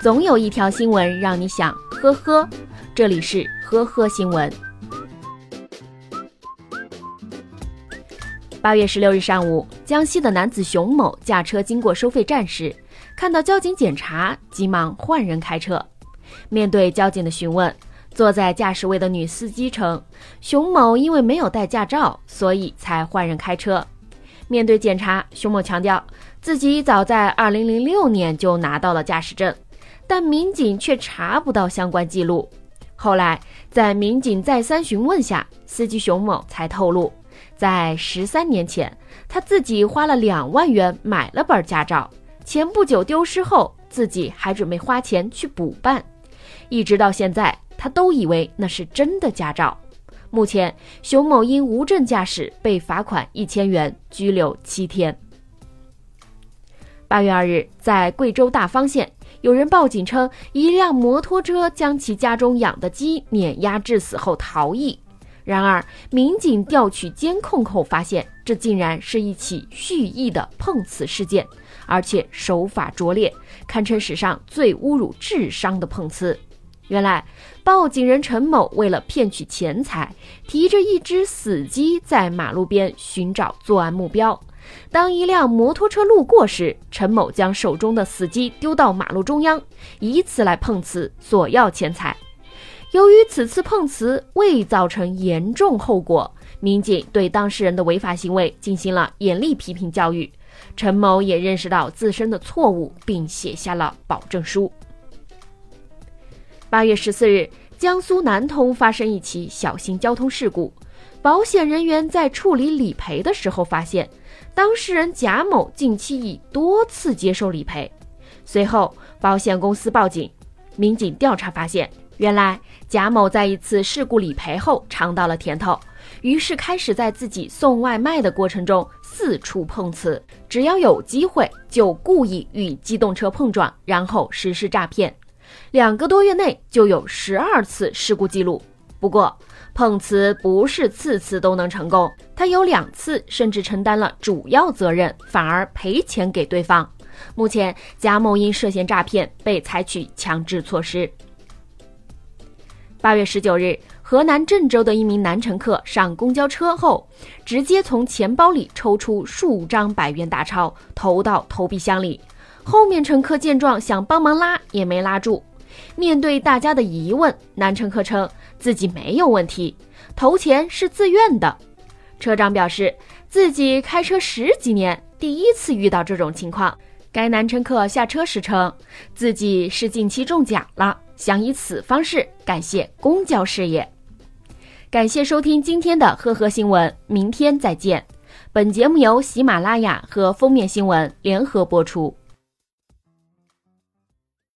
总有一条新闻让你想呵呵。这里是呵呵新闻。八月十六日上午，江西的男子熊某驾车经过收费站时，看到交警检查，急忙换人开车。面对交警的询问，坐在驾驶位的女司机称，熊某因为没有带驾照，所以才换人开车。面对检查，熊某强调自己早在二零零六年就拿到了驾驶证，但民警却查不到相关记录。后来在民警再三询问下，司机熊某才透露。在十三年前，他自己花了两万元买了本驾照，前不久丢失后，自己还准备花钱去补办，一直到现在，他都以为那是真的驾照。目前，熊某因无证驾驶被罚款一千元，拘留七天。八月二日，在贵州大方县，有人报警称，一辆摩托车将其家中养的鸡碾压致死后逃逸。然而，民警调取监控后发现，这竟然是一起蓄意的碰瓷事件，而且手法拙劣，堪称史上最侮辱智商的碰瓷。原来，报警人陈某为了骗取钱财，提着一只死鸡在马路边寻找作案目标。当一辆摩托车路过时，陈某将手中的死鸡丢到马路中央，以此来碰瓷索要钱财。由于此次碰瓷未造成严重后果，民警对当事人的违法行为进行了严厉批评教育。陈某也认识到自身的错误，并写下了保证书。八月十四日，江苏南通发生一起小型交通事故，保险人员在处理理赔的时候发现，当事人贾某近期已多次接受理赔。随后，保险公司报警，民警调查发现。原来贾某在一次事故理赔后尝到了甜头，于是开始在自己送外卖的过程中四处碰瓷，只要有机会就故意与机动车碰撞，然后实施诈骗。两个多月内就有十二次事故记录。不过碰瓷不是次次都能成功，他有两次甚至承担了主要责任，反而赔钱给对方。目前贾某因涉嫌诈骗被采取强制措施。八月十九日，河南郑州的一名男乘客上公交车后，直接从钱包里抽出数张百元大钞，投到投币箱里。后面乘客见状想帮忙拉，也没拉住。面对大家的疑问，男乘客称自己没有问题，投钱是自愿的。车长表示，自己开车十几年，第一次遇到这种情况。该男乘客下车时称，自己是近期中奖了。想以此方式感谢公交事业。感谢收听今天的赫赫新闻，明天再见。本节目由喜马拉雅和封面新闻联合播出。